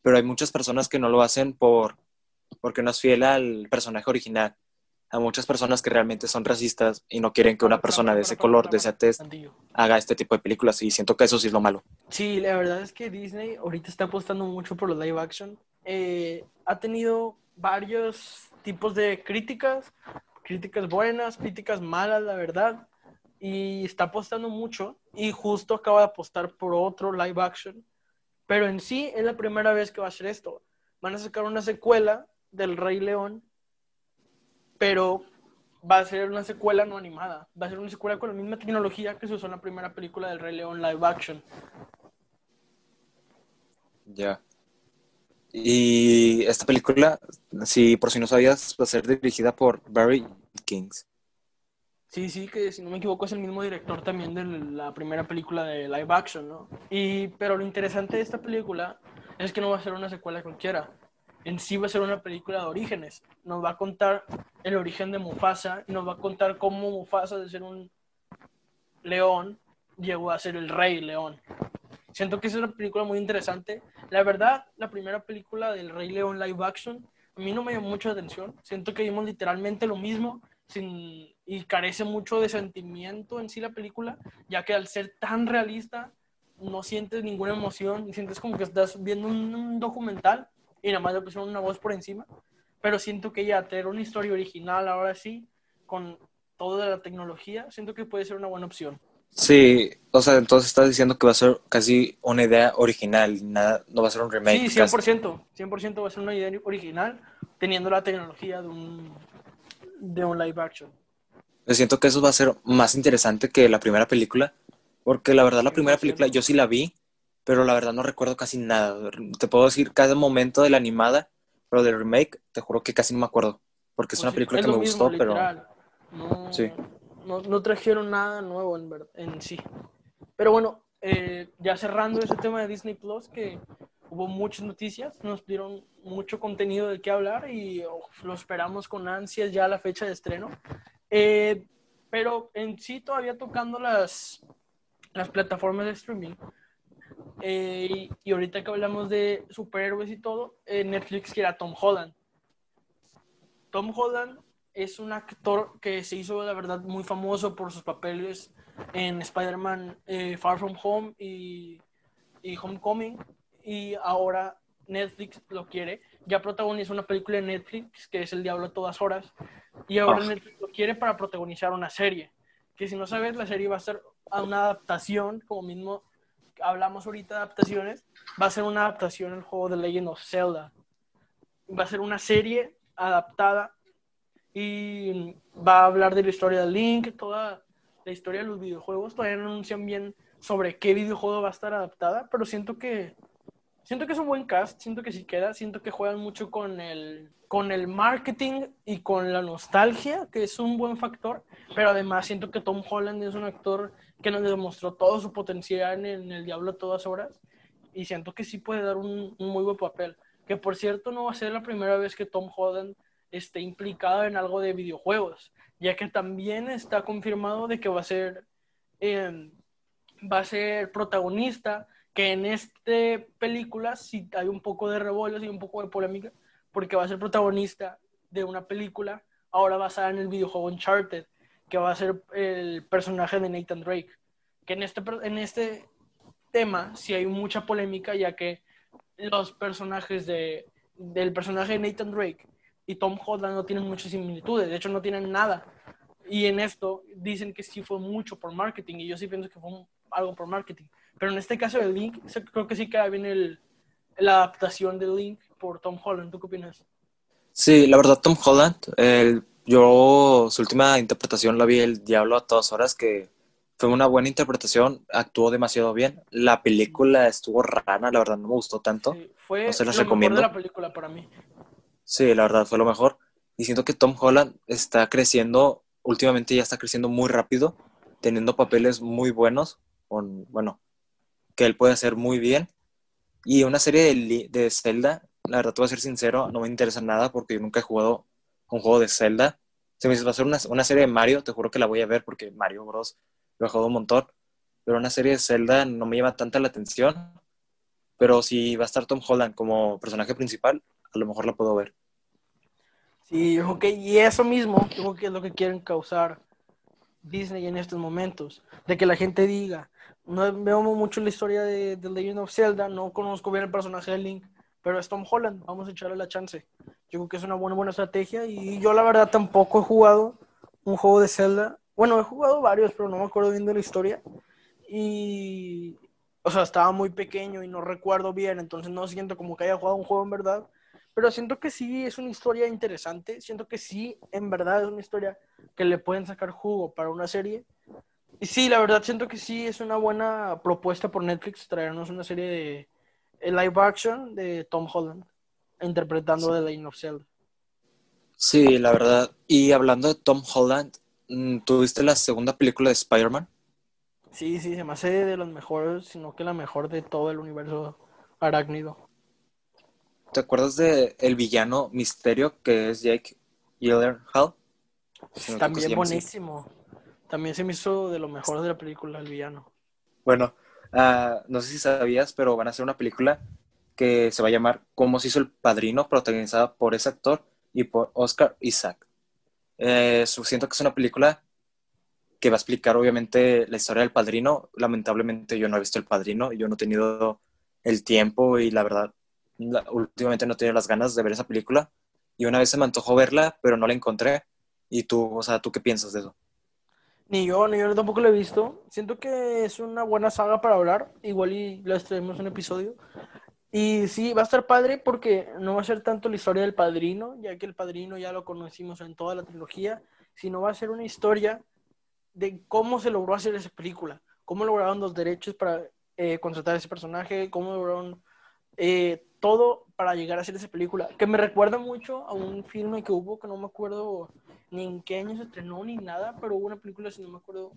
pero hay muchas personas que no lo hacen por porque no es fiel al personaje original. Hay muchas personas que realmente son racistas y no quieren que una persona de ese color, de tez, tantillo. haga este tipo de películas y siento que eso sí es lo malo. Sí, la verdad es que Disney ahorita está apostando mucho por los live action. Eh, ha tenido varios tipos de críticas, críticas buenas, críticas malas, la verdad, y está apostando mucho y justo acaba de apostar por otro live action, pero en sí es la primera vez que va a hacer esto. Van a sacar una secuela del Rey León, pero va a ser una secuela no animada, va a ser una secuela con la misma tecnología que se usó en la primera película del Rey León live action. Ya. Y esta película, si por si no sabías, va a ser dirigida por Barry Kings. Sí, sí, que si no me equivoco es el mismo director también de la primera película de live action, ¿no? Y, pero lo interesante de esta película es que no va a ser una secuela cualquiera. En sí va a ser una película de orígenes. Nos va a contar el origen de Mufasa y nos va a contar cómo Mufasa de ser un león llegó a ser el rey león. Siento que es una película muy interesante. La verdad, la primera película del Rey León live action a mí no me llamó mucho la atención. Siento que vimos literalmente lo mismo sin, y carece mucho de sentimiento en sí la película, ya que al ser tan realista no sientes ninguna emoción y sientes como que estás viendo un, un documental y nada más le pusieron una voz por encima. Pero siento que ya tener una historia original ahora sí, con toda la tecnología, siento que puede ser una buena opción. Sí, o sea, entonces estás diciendo que va a ser casi una idea original, nada, no va a ser un remake. Sí, casi. 100%. 100% va a ser una idea original teniendo la tecnología de un, de un live action. Yo siento que eso va a ser más interesante que la primera película, porque la verdad la primera 100%. película yo sí la vi, pero la verdad no recuerdo casi nada. Te puedo decir cada momento de la animada, pero del remake te juro que casi no me acuerdo, porque es Pues una sí, película es que me mismo, gustó, pero. No, Sí. No, no trajeron nada nuevo en, en sí. Pero bueno, eh, ya cerrando ese tema de Disney Plus, que hubo muchas noticias, nos dieron mucho contenido del que hablar y lo esperamos con ansias ya la fecha de estreno. Eh, pero en sí, todavía tocando las, las plataformas de streaming. Eh, y ahorita que hablamos de superhéroes y todo, Netflix quiere Tom Holland. Tom Holland es un actor que se hizo, la verdad, muy famoso por sus papeles en Spider-Man Far From Home y, y Homecoming y ahora Netflix lo quiere. Ya protagonizó una película en Netflix que es El Diablo a todas horas y ahora ah. Netflix lo quiere para protagonizar una serie. Que si no sabes, la serie va a ser una adaptación, como mismo hablamos ahorita de adaptaciones, va a ser una adaptación al juego de Legend of Zelda. Va a ser una serie adaptada y va a hablar de la historia de Link, toda la historia de los videojuegos. Todavía no anuncian bien sobre qué videojuego va a estar adaptada, pero siento que Siento que es un buen cast, siento que sí queda, siento que juegan mucho con el, con el marketing y con la nostalgia, que es un buen factor, pero además siento que Tom Holland es un actor que nos demostró todo su potencial en, El Diablo a todas horas y siento que sí puede dar un, muy buen papel. Que por cierto no va a ser la primera vez que Tom Holland esté implicado en algo de videojuegos, ya que también está confirmado de que va a ser, eh, va a ser protagonista que en esta película sí hay un poco de revuelo y un poco de polémica, porque va a ser protagonista de una película ahora basada en el videojuego Uncharted, que va a ser el personaje de Nathan Drake. Que en este, en este tema sí hay mucha polémica, ya que los personajes de, del personaje de Nathan Drake y Tom Holland no tienen muchas similitudes, de hecho no tienen nada. Y en esto dicen que sí fue mucho por marketing, y yo sí pienso que fue algo por marketing. Pero en este caso de Link, creo que sí queda bien el, la adaptación de Link por Tom Holland. ¿Tú qué opinas? Sí, la verdad, Tom Holland, el, yo su última interpretación la vi El Diablo a todas horas, que fue una buena interpretación, actuó demasiado bien. La película estuvo rana, la verdad no me gustó tanto. fue no se las lo recomiendo. mejor de la película para mí. Sí, la verdad fue lo mejor. Y siento que Tom Holland está creciendo, últimamente ya está creciendo muy rápido, teniendo papeles muy buenos. Con, bueno, que él puede hacer muy bien. Y una serie de, de Zelda, la verdad, te voy a ser sincero, no me interesa nada porque yo nunca he jugado un juego de Zelda. Si me a hacer una, una, serie de Mario, te juro que la voy a ver porque Mario Bros. lo he jugado un montón. Pero una serie de Zelda no me llama tanta la atención. Pero si va a estar Tom Holland como personaje principal, a lo mejor la puedo ver. Sí, yo creo y eso mismo, creo que es lo que quieren causar Disney en estos momentos. De que la gente diga, no veo mucho la historia de The Legend of Zelda, no conozco bien el personaje de Link, pero es Tom Holland, vamos a echarle la chance. Yo creo que es una buena, buena estrategia y yo la verdad tampoco he jugado un juego de Zelda. Bueno, he jugado varios, pero no me acuerdo bien de la historia. Y, o sea, estaba muy pequeño y no recuerdo bien, entonces no siento como que haya jugado un juego en verdad. Pero siento que sí es una historia interesante, siento que sí, en verdad es una historia que le pueden sacar jugo para una serie. Y sí, la verdad siento que sí es una buena propuesta por Netflix traernos una serie de live action de Tom Holland interpretando The Legend of Zelda. Sí, la verdad. Y hablando de Tom Holland, mm, ¿tuviste la segunda película de Spider-Man? Sí, sí, se me hace de los mejores, sino que la mejor de todo el universo arácnido. ¿Te acuerdas de el villano Misterio que es Jake Gyllenhaal? También buenísimo. También se me hizo de lo mejor de la película, el villano. Bueno, uh, no sé si sabías, pero van a hacer una película que se va a llamar Cómo se hizo el padrino, protagonizada por ese actor y por Oscar Isaac. Eh, siento que es una película que va a explicar obviamente la historia del padrino. Lamentablemente yo no he visto el padrino, yo no he tenido el tiempo y la verdad, últimamente no tenido las ganas de ver esa película. Y una vez se me antojó verla, pero no la encontré. ¿Y tú, o sea, tú qué piensas de eso? Ni yo, ni yo tampoco lo he visto. Siento que es una buena saga para hablar. Igual y les traemos un episodio. Y sí, va a estar padre porque no va a ser tanto la historia del padrino, ya que el padrino ya lo conocimos en toda la trilogía, sino va a ser una historia de cómo se logró hacer esa película, cómo lograron los derechos para eh, contratar a ese personaje, cómo lograron eh, todo para llegar a hacer esa película, que me recuerda mucho a un filme que hubo, que no me acuerdo ni en qué año se estrenó ni nada, pero hubo una película, si no me acuerdo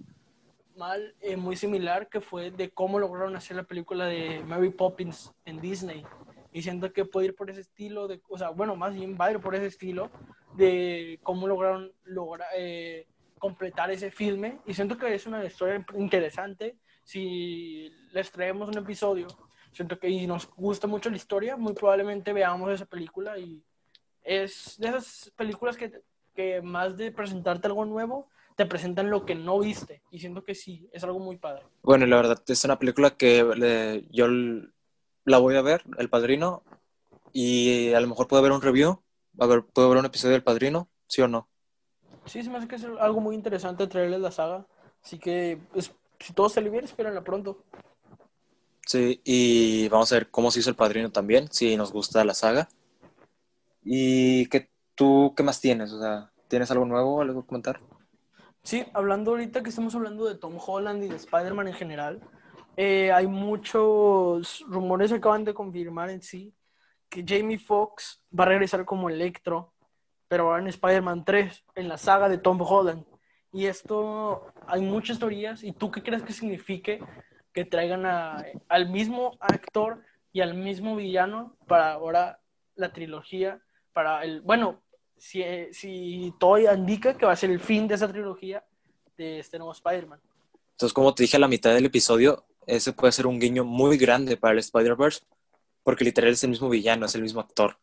mal, eh, muy similar, que fue de cómo lograron hacer la película de Mary Poppins en Disney. Y siento que puede ir por ese estilo, de, o sea, bueno, más bien va a ir por ese estilo de cómo lograron lograr, eh, completar ese filme. Y siento que es una historia interesante. Si les traemos un episodio, siento que y nos gusta mucho la historia, muy probablemente veamos esa película. Y es de esas películas que, que más de presentarte algo nuevo, te presentan lo que no viste. Y siento que sí, es algo muy padre. Bueno, la verdad, es una película que le- yo la voy a ver, El Padrino, y a lo mejor puedo ver un review, a ver, puedo ver un episodio del Padrino, ¿sí o no? Sí, se me hace que es algo muy interesante traerles la saga. Así que, pues, si todo sale bien, espérenla pronto. Sí, y vamos a ver cómo se hizo El Padrino también, si nos gusta la saga. ¿Y qué, tú qué más tienes? O sea, ¿tienes algo nuevo, algo que comentar? Sí, hablando ahorita que estamos hablando de Tom Holland y de Spider-Man en general, eh, hay muchos rumores que acaban de confirmar en sí que Jamie Foxx va a regresar como Electro, pero ahora en Spider-Man 3, en la saga de Tom Holland. Y esto, hay muchas teorías. ¿Y tú qué crees que signifique que traigan al mismo actor y al mismo villano para ahora la trilogía? Para el, bueno, si, si todo indica que va a ser el fin de esa trilogía de este nuevo Spider-Man. Entonces, como te dije a la mitad del episodio, ese puede ser un guiño muy grande para el Spider-Verse, porque literal es el mismo villano, es el mismo actor.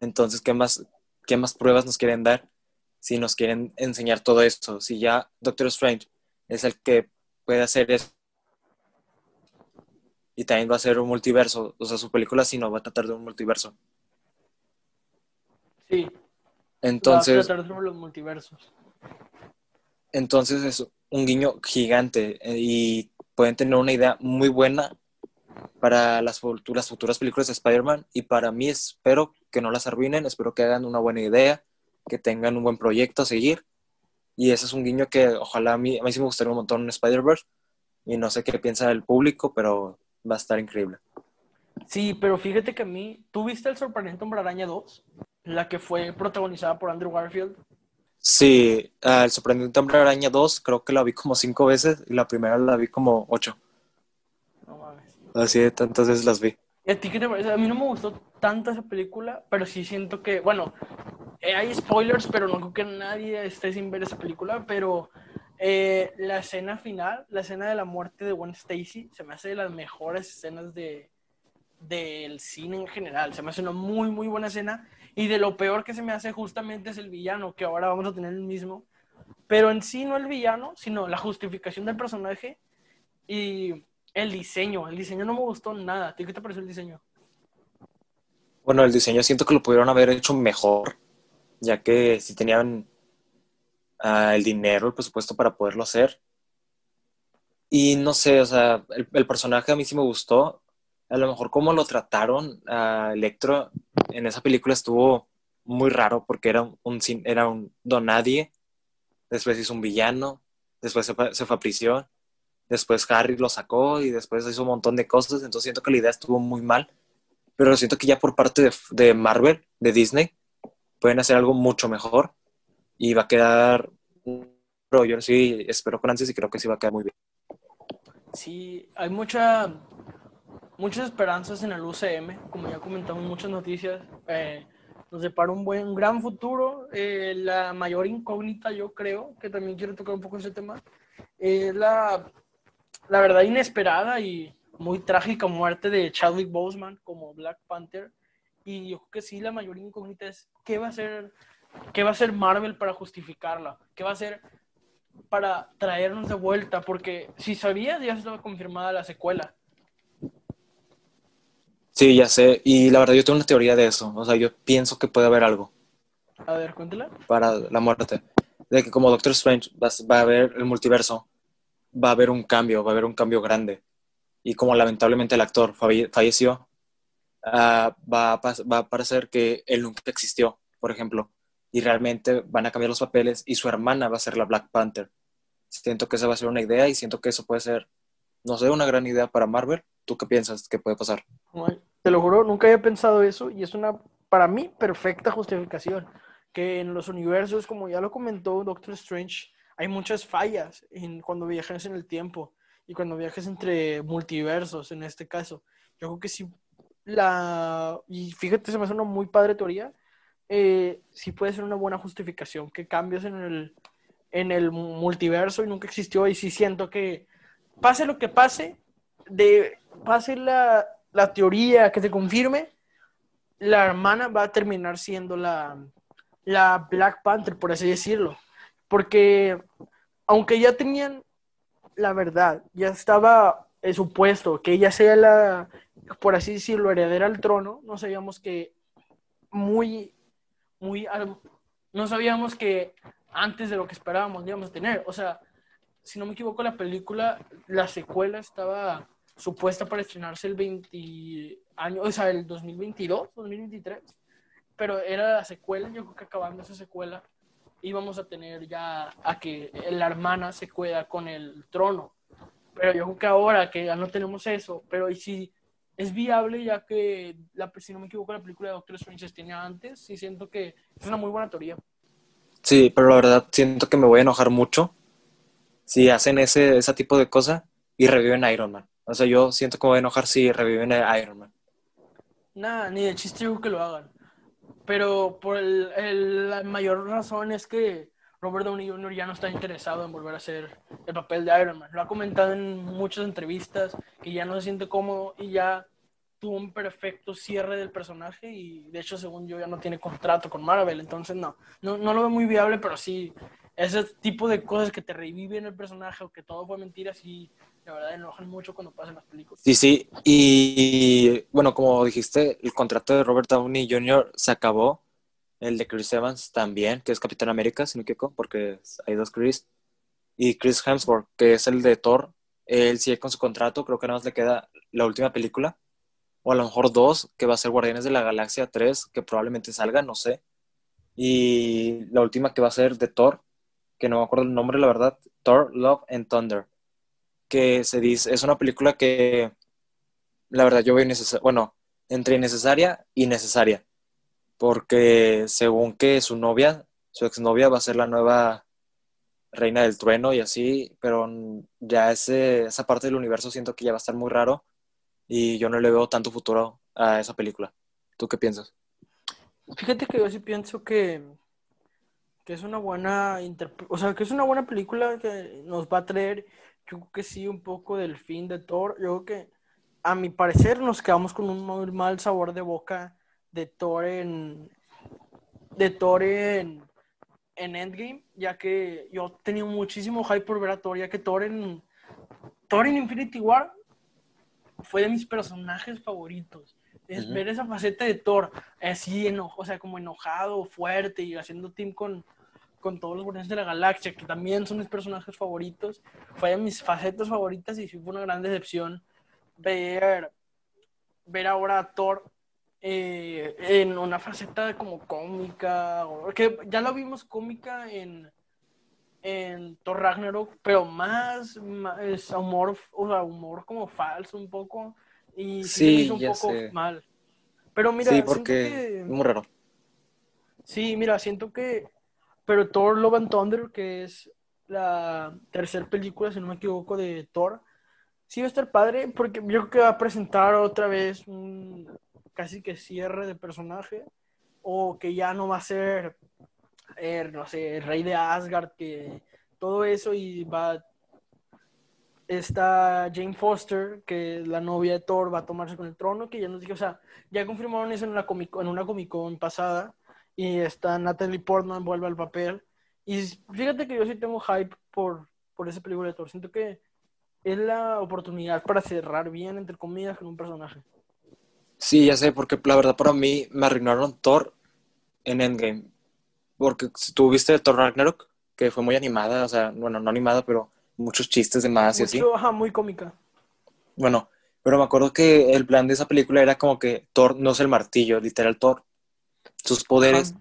Entonces, ¿qué más, qué más pruebas nos quieren dar si nos quieren enseñar todo esto? Si ya Doctor Strange es el que puede hacer eso y también va a ser un multiverso, o sea, su película sí no va a tratar de un multiverso. Sí, Entonces, va a tratar sobre los multiversos. Entonces es un guiño gigante eh, y pueden tener una idea muy buena para las futuras, futuras películas de Spider-Man y para mí espero que no las arruinen, espero que hagan una buena idea, que tengan un buen proyecto a seguir y ese es un guiño que ojalá a mí, a mí sí me gustaría un montón en Spider-Verse y no sé qué piensa el público, pero va a estar increíble. Sí, pero fíjate que a mí, ¿tú viste el sorprendente Hombre Araña 2? La que fue protagonizada por Andrew Garfield. Sí, ah, El Sorprendente Hombre Araña 2 creo que la vi como cinco veces y la primera la vi como ocho. No mames. Así de tantas veces las vi. ¿Y a ti qué te parece? A mí no me gustó tanto esa película, pero sí siento que, bueno, eh, hay spoilers, pero no creo que nadie esté sin ver esa película, pero eh, la escena final, la escena de la muerte de Gwen Stacy, se me hace de las mejores escenas de del cine en general. Se me hace una muy, muy buena escena. Y de lo peor que se me hace justamente es el villano, que ahora vamos a tener el mismo. Pero en sí no el villano, sino la justificación del personaje y el diseño. El diseño no me gustó nada. ¿A ti te pareció el diseño? Bueno, el diseño siento que lo pudieron haber hecho mejor, ya que si tenían ah, el dinero, el presupuesto para poderlo hacer. Y no sé, o sea, el, el personaje a mí sí me gustó. A lo mejor cómo lo trataron a Electro en esa película estuvo muy raro porque era un, un era un don nadie. Después hizo un villano, después se fue, se fue a prisión, después Harry lo sacó y después hizo un montón de cosas. Entonces siento que la idea estuvo muy mal pero siento que ya por parte de, de Marvel, de Disney, pueden hacer algo mucho mejor y va a quedar, pero yo sí espero con ansias y creo que sí va a quedar muy bien. Sí, hay mucha, muchas esperanzas en el UCM, como ya comentamos muchas noticias. eh, nos depara un buen, un gran futuro. Eh, la mayor incógnita, yo creo, que también quiero tocar un poco ese tema, es la, la verdad inesperada y muy trágica muerte de Chadwick Boseman como Black Panther. Y yo creo que sí, la mayor incógnita es qué va a hacer, qué va a hacer Marvel para justificarla, qué va a hacer para traernos de vuelta, porque si sabías ya estaba confirmada la secuela. Sí, ya sé, y la verdad yo tengo una teoría de eso, o sea, yo pienso que puede haber algo A ver, cuéntela. para la muerte, de que como Doctor Strange va, a haber el multiverso, va a haber un cambio, va a haber un cambio grande, y como lamentablemente el actor falle- falleció, ah, va, a va a parecer que él nunca existió, por ejemplo, y realmente van a cambiar los papeles y su hermana va a ser la Black Panther. Siento que esa va a ser una idea y siento que eso puede ser, no sé, una gran idea para Marvel. ¿Tú qué piensas que puede pasar? Te lo juro, nunca había pensado eso y es una, para mí, perfecta justificación. Que en los universos, como ya lo comentó Doctor Strange, hay muchas fallas en cuando viajas en el tiempo y cuando viajas entre multiversos, en este caso. Yo creo que sí la, y fíjate, se me hace una muy padre teoría, eh, sí puede ser una buena justificación, que cambios en el, en el multiverso y nunca existió, y sí siento que pase lo que pase, de, pase la, la teoría que se confirme, la hermana va a terminar siendo la, la Black Panther, por así decirlo. Porque aunque ya tenían la verdad, ya estaba supuesto que ella sea la, por así decirlo, heredera al trono, no sabíamos que muy, muy, no sabíamos que antes de lo que esperábamos íbamos a tener. O sea, si no me equivoco, la película, la secuela estaba supuesta para estrenarse el 20 año, o sea, el 2022, 2023, pero era la secuela, yo creo que acabando esa secuela íbamos a tener ya a que la hermana se queda con el trono. Pero yo creo que ahora que ya no tenemos eso, pero y si es viable ya que, la, si no me equivoco, la película de Doctor Strange se tenía antes, sí siento que es una muy buena teoría. Sí, pero la verdad siento que me voy a enojar mucho si hacen ese, ese tipo de cosas y reviven a Iron Man. O sea, yo siento que me voy a enojar si reviven a Iron Man. Nada, ni de chiste que lo hagan. Pero por el, la mayor razón es que Robert Downey Jr. ya no está interesado en volver a hacer el papel de Iron Man. Lo ha comentado en muchas entrevistas que ya no se siente cómodo y ya tuvo un perfecto cierre del personaje y de hecho según yo ya no tiene contrato con Marvel, entonces no, no, lo veo muy viable, pero sí, ese tipo de cosas que te reviven el personaje o que todo fue mentira, sí, la verdad enojan mucho cuando pasan las películas. Sí, sí, y bueno, como dijiste, el contrato de Robert Downey Jr. se acabó, el de Chris Evans también, que es Capitán América, si no me equivoco, porque hay dos Chris, y Chris Hemsworth, que es el de Thor, él sigue con su contrato, creo que nada más le queda la última película, o a lo mejor dos, que va a ser Guardianes de la Galaxia 3, que probablemente salga, no sé. Y la última que va a ser de Thor, que no me acuerdo el nombre, la verdad, Thor, Love and Thunder, que se dice, es una película que, la verdad, yo veo innecesaria, bueno, entre innecesaria y necesaria, porque según que su novia, su exnovia va a ser la nueva reina del trueno y así, pero ya ese, esa parte del universo siento que ya va a estar muy raro y yo no le veo tanto futuro a esa película. ¿Tú qué piensas? Fíjate que yo sí pienso que, que es una buena o sea, que es una buena película que nos va a traer, yo creo que sí, un poco del fin de Thor. Yo creo que, a mi parecer, nos quedamos con un muy mal sabor de boca de Thor en, de Thor en, en Endgame, ya que yo tenía muchísimo hype por ver a Thor, ya que Thor en, Thor en Infinity War fue de mis personajes favoritos. Es ver esa faceta de Thor, así, enojo, o sea, como enojado, fuerte y haciendo team con, con todos los Guardianes de la Galaxia, que también son mis personajes favoritos. Fue de mis facetas favoritas y fue una gran decepción ver, ver ahora a Thor eh, en una faceta como cómica, que ya lo vimos cómica en, en Thor Ragnarok, pero más, es humor, o sea, humor como falso un poco. Y sí, un poco mal. Pero mira, sí, porque es muy raro. Sí, mira, siento que. Pero Thor Love and Thunder, que es la tercera película, si no me equivoco, de Thor, sí va a estar padre, porque yo creo que va a presentar otra vez un casi que cierre de personaje, o que ya no va a ser er, no sé, rey de Asgard, que todo eso y va... Está Jane Foster, que la novia de Thor, va a tomarse con el trono, que ya nos dije, o sea, ya confirmaron eso en una Comic, en una Comic Con pasada, y está Natalie Portman, vuelve al papel. Y fíjate que yo sí tengo hype por, por esa película de Thor. Siento que es la oportunidad para cerrar bien, entre comillas, con un personaje. Sí, ya sé, porque la verdad para mí me arruinaron Thor en Endgame porque si tú viste Thor Ragnarok, que fue muy animada, o sea, bueno, no animada, pero muchos chistes de más y así. Ajá, muy cómica. Bueno, pero me acuerdo que el plan de esa película era como que Thor no es el martillo, literal Thor. Sus poderes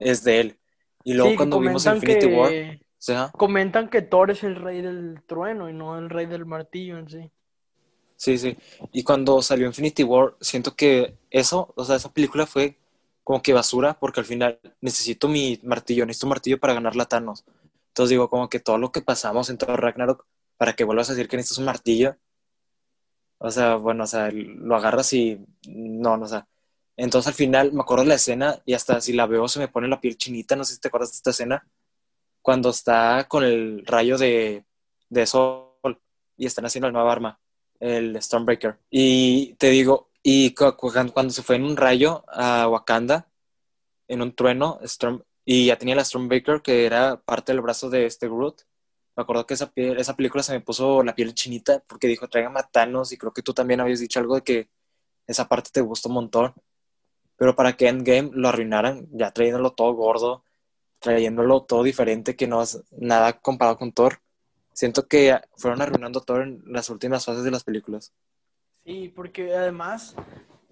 es de él. Y luego cuando vimos Infinity War, comentan que Thor es el rey del trueno y no el rey del martillo en sí. Sí, sí. Y cuando salió Infinity War, siento que eso, o sea, esa película fue como que basura, porque al final necesito mi martillo, necesito un martillo para ganar la Thanos. Entonces digo, como que todo lo que pasamos en todo Ragnarok, para que vuelvas a decir que necesitas un martillo, O sea, bueno, o sea, lo agarras y no, no, o sea. Entonces al final me acuerdo de la escena y hasta si la veo se me pone la piel chinita, no sé si te acuerdas de esta escena, cuando está con el rayo de, de sol y están haciendo el nueva arma, el Stormbreaker. Y te digo, y cuando se fue en un rayo a Wakanda, en un trueno, y ya tenía la Stormbreaker que era parte del brazo de este Groot, me acuerdo que esa, esa película se me puso la piel chinita porque dijo, traigan matanos y creo que tú también habías dicho algo de que esa parte te gustó un montón. Pero para que Endgame lo arruinaran, ya trayéndolo todo gordo, trayéndolo todo diferente, que no es nada comparado con Thor, siento que fueron arruinando Thor en las últimas fases de las películas. Sí, porque además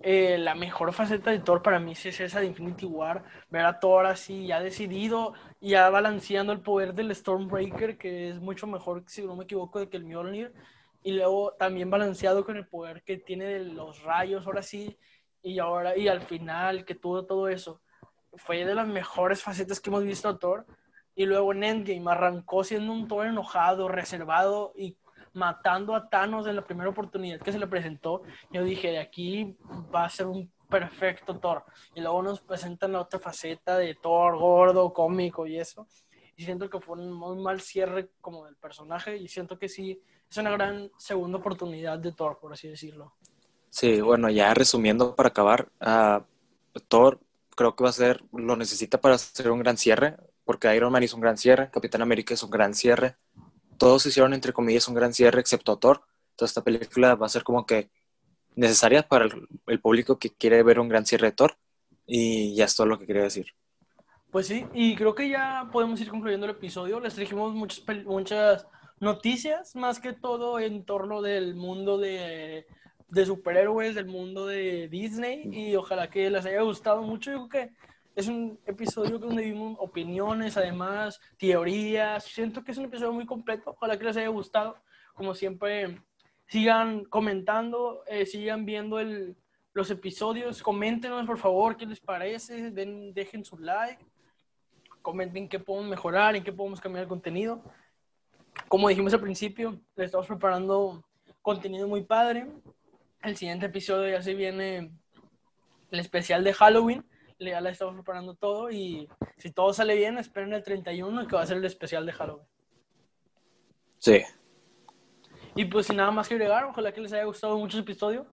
eh, la mejor faceta de Thor para mí es esa de Infinity War, ver a Thor así ya decidido, ya balanceando el poder del Stormbreaker, que es mucho mejor, si no me equivoco, de que el Mjolnir, y luego también balanceado con el poder que tiene de los rayos, ahora sí, y ahora, y al final, que tuvo todo eso. Fue de las mejores facetas que hemos visto a Thor, y luego en Endgame arrancó siendo un Thor enojado, reservado y matando a Thanos en la primera oportunidad que se le presentó, yo dije, de aquí va a ser un perfecto Thor. Y luego nos presentan la otra faceta de Thor gordo, cómico y eso. Y siento que fue un muy mal cierre como del personaje y siento que sí, es una gran segunda oportunidad de Thor, por así decirlo. Sí, bueno, ya resumiendo para acabar, uh, Thor creo que va a ser, lo necesita para hacer un gran cierre, porque Iron Man hizo un gran cierre, Capitán América es un gran cierre, todos hicieron, entre comillas, un gran cierre, excepto Thor. Entonces, esta película va a ser como que necesaria para el, público que quiere ver un gran cierre de Thor. Y ya es todo lo que quería decir. Pues sí, y creo que ya podemos ir concluyendo el episodio. Les trajimos muchas, muchas noticias, más que todo en torno del mundo de, de superhéroes, del mundo de Disney. Y ojalá que les haya gustado mucho. Yo creo que es un episodio donde vimos opiniones, además, teorías. Siento que es un episodio muy completo. Ojalá que les haya gustado. Como siempre, sigan comentando, eh, sigan viendo el, los episodios. Coméntenos, por favor, qué les parece. Den, dejen su like. Comenten qué podemos mejorar, en qué podemos cambiar el contenido. Como dijimos al principio, les estamos preparando contenido muy padre. El siguiente episodio ya se viene el especial de Halloween ya la estamos preparando todo y si todo sale bien, esperen el 31 que va a ser el especial de Halloween. Sí. Y pues sin nada más que agregar, ojalá que les haya gustado mucho el episodio.